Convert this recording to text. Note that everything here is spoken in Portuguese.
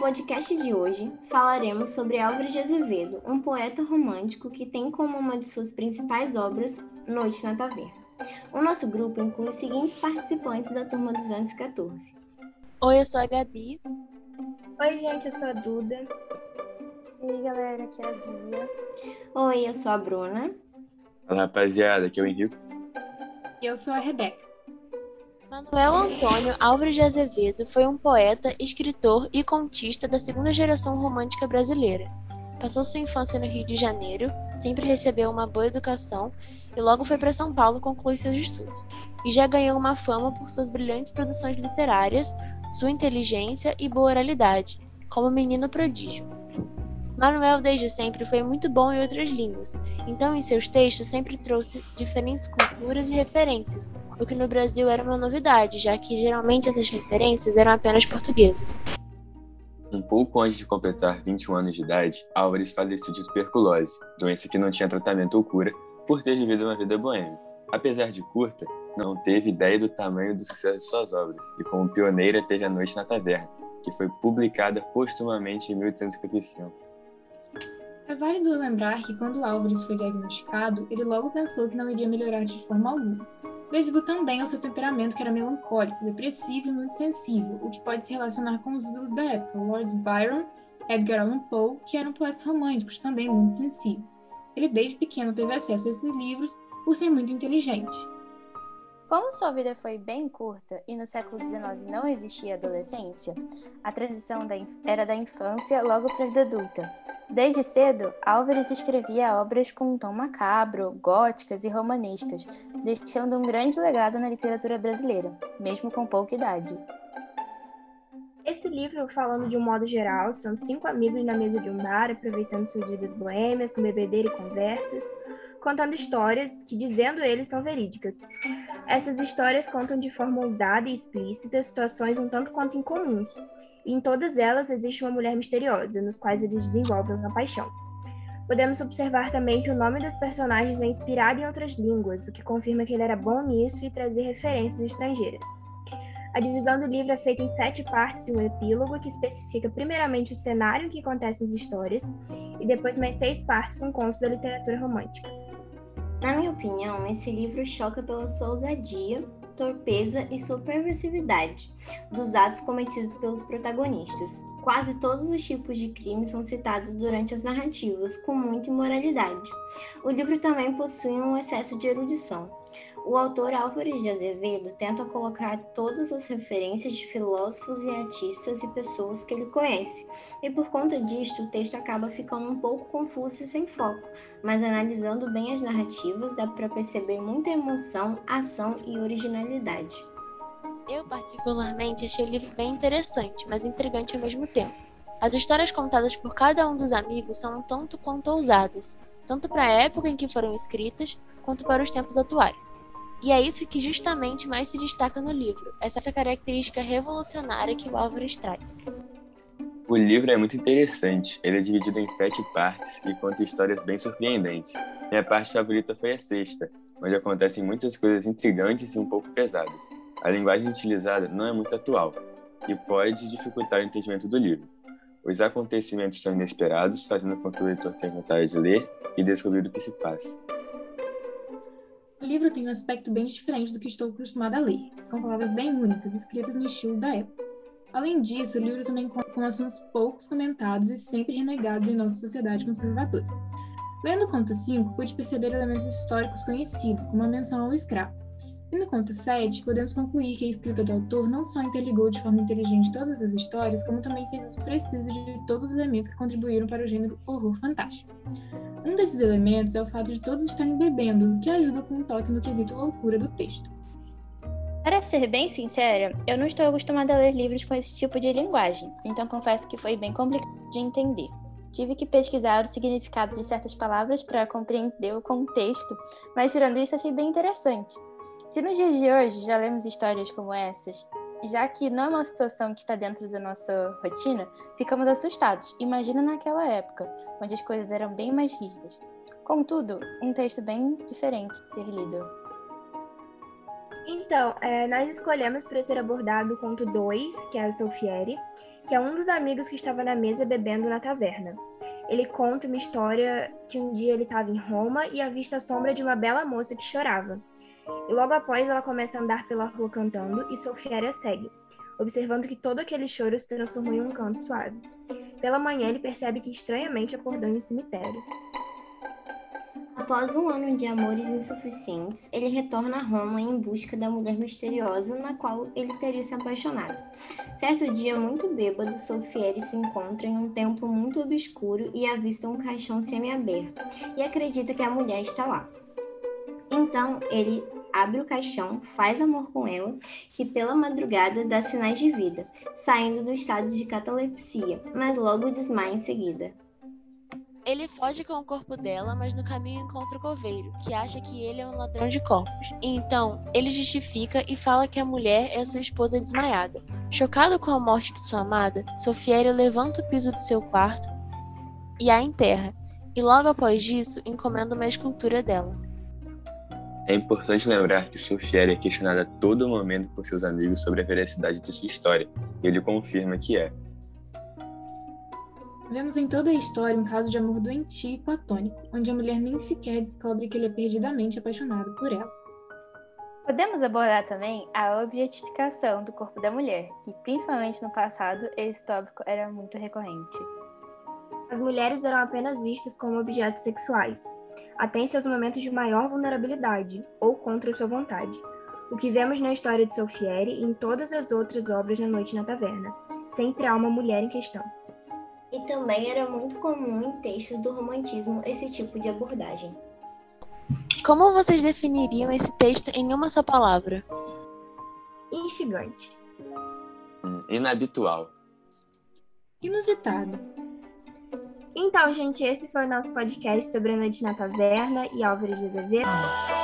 podcast de hoje, falaremos sobre Álvares de Azevedo, um poeta romântico que tem como uma de suas principais obras Noite na Taverna. O nosso grupo inclui os seguintes participantes da turma 214. Oi, eu sou a Gabi. Oi, gente, eu sou a Duda. E aí, galera, aqui é a Bia. Oi, eu sou a Bruna. Fala, rapaziada, aqui é o Henrique. E eu sou a Rebeca. Manuel Antônio Álvares de Azevedo foi um poeta, escritor e contista da segunda geração romântica brasileira. Passou sua infância no Rio de Janeiro, sempre recebeu uma boa educação e logo foi para São Paulo concluir seus estudos. E já ganhou uma fama por suas brilhantes produções literárias, sua inteligência e boa oralidade, como menino prodígio. Manuel desde sempre foi muito bom em outras línguas, então em seus textos sempre trouxe diferentes culturas e referências, o que no Brasil era uma novidade, já que geralmente essas referências eram apenas portuguesas. Um pouco antes de completar 21 anos de idade, Álvares faleceu de tuberculose, doença que não tinha tratamento ou cura, por ter vivido uma vida boêmia. Apesar de curta, não teve ideia do tamanho do sucesso de suas obras, e como pioneira teve A Noite na Taverna, que foi publicada postumamente em 1855. É válido lembrar que quando Álvares foi diagnosticado, ele logo pensou que não iria melhorar de forma alguma, devido também ao seu temperamento que era melancólico, depressivo e muito sensível, o que pode se relacionar com os ídolos da época, Lord Byron, Edgar Allan Poe, que eram poetas românticos também muito sensíveis. Ele desde pequeno teve acesso a esses livros por ser muito inteligente. Como sua vida foi bem curta e no século XIX não existia adolescência, a transição da era da infância logo para a vida adulta. Desde cedo, Álvares escrevia obras com um tom macabro, góticas e romanescas, deixando um grande legado na literatura brasileira, mesmo com pouca idade. Esse livro, falando de um modo geral, são cinco amigos na mesa de um bar, aproveitando suas vidas boêmias, com bebedeira e conversas, contando histórias que, dizendo eles, são verídicas. Essas histórias contam de forma ousada e explícita situações um tanto quanto incomuns, e em todas elas existe uma mulher misteriosa, nos quais eles desenvolvem uma paixão. Podemos observar também que o nome dos personagens é inspirado em outras línguas, o que confirma que ele era bom nisso e trazer referências estrangeiras. A divisão do livro é feita em sete partes e um epílogo que especifica primeiramente o cenário em que acontecem as histórias e depois mais seis partes com contos da literatura romântica. Na minha opinião, esse livro choca pela sua ousadia, torpeza e sua perversividade dos atos cometidos pelos protagonistas. Quase todos os tipos de crimes são citados durante as narrativas, com muita imoralidade. O livro também possui um excesso de erudição. O autor Álvares de Azevedo tenta colocar todas as referências de filósofos e artistas e pessoas que ele conhece, e por conta disto o texto acaba ficando um pouco confuso e sem foco, mas analisando bem as narrativas dá para perceber muita emoção, ação e originalidade. Eu, particularmente, achei o livro bem interessante, mas intrigante ao mesmo tempo. As histórias contadas por cada um dos amigos são um tanto quanto ousadas, tanto para a época em que foram escritas, quanto para os tempos atuais. E é isso que justamente mais se destaca no livro, essa característica revolucionária que o Álvares traz. O livro é muito interessante. Ele é dividido em sete partes e conta histórias bem surpreendentes. Minha parte favorita foi a sexta, onde acontecem muitas coisas intrigantes e um pouco pesadas. A linguagem utilizada não é muito atual e pode dificultar o entendimento do livro. Os acontecimentos são inesperados, fazendo com que o leitor tenha vontade de ler e descobrir o que se passa. Livro tem um aspecto bem diferente do que estou acostumada a ler, com palavras bem únicas, escritas no estilo da época. Além disso, o livro também conta com assuntos poucos comentados e sempre renegados em nossa sociedade conservadora. Lendo o conto 5, pude perceber elementos históricos conhecidos, como a menção ao escravo. E no conto 7, podemos concluir que a escrita do autor não só interligou de forma inteligente todas as histórias, como também fez uso preciso de todos os elementos que contribuíram para o gênero horror fantástico. Um desses elementos é o fato de todos estarem bebendo, o que ajuda com um toque no quesito loucura do texto. Para ser bem sincera, eu não estou acostumada a ler livros com esse tipo de linguagem, então confesso que foi bem complicado de entender. Tive que pesquisar o significado de certas palavras para compreender o contexto, mas tirando isso achei bem interessante. Se nos dias de hoje já lemos histórias como essas, já que não é uma situação que está dentro da nossa rotina, ficamos assustados. Imagina naquela época, onde as coisas eram bem mais rígidas. Contudo, um texto bem diferente de ser lido. Então, é, nós escolhemos para ser abordado o conto 2, que é o Solfieri, que é um dos amigos que estava na mesa bebendo na taverna. Ele conta uma história que um dia ele estava em Roma e avista a sombra de uma bela moça que chorava. E logo após ela começa a andar pela rua cantando e Sofiéria segue, observando que todo aquele choro se transformou em um canto suave. Pela manhã ele percebe que estranhamente acordou em um cemitério. Após um ano de amores insuficientes, ele retorna a Roma em busca da mulher misteriosa na qual ele teria se apaixonado. Certo dia, muito bêbado, Sofieri se encontra em um templo muito obscuro e avista um caixão semiaberto e acredita que a mulher está lá. Então, ele abre o caixão, faz amor com ela e pela madrugada dá sinais de vida, saindo do estado de catalepsia, mas logo desmaia em seguida. Ele foge com o corpo dela, mas no caminho encontra o coveiro, que acha que ele é um ladrão de corpos. Então, ele justifica e fala que a mulher é sua esposa desmaiada. Chocado com a morte de sua amada, Sofiério levanta o piso do seu quarto e a enterra, e logo após isso encomenda uma escultura dela. É importante lembrar que Sofiéria é questionada a todo momento por seus amigos sobre a veracidade de sua história, e ele confirma que é. Vemos em toda a história um caso de amor doentio e platônico, onde a mulher nem sequer descobre que ele é perdidamente apaixonado por ela. Podemos abordar também a objetificação do corpo da mulher, que principalmente no passado esse tópico era muito recorrente. As mulheres eram apenas vistas como objetos sexuais, até em seus momentos de maior vulnerabilidade ou contra sua vontade. O que vemos na história de Sofieri e em todas as outras obras na Noite na Taverna. Sempre há uma mulher em questão. E também era muito comum em textos do romantismo esse tipo de abordagem. Como vocês definiriam esse texto em uma só palavra? Instigante. Inabitual. Inusitado. Então, gente, esse foi o nosso podcast sobre a Noite na Taverna e Álvares de Azevedo.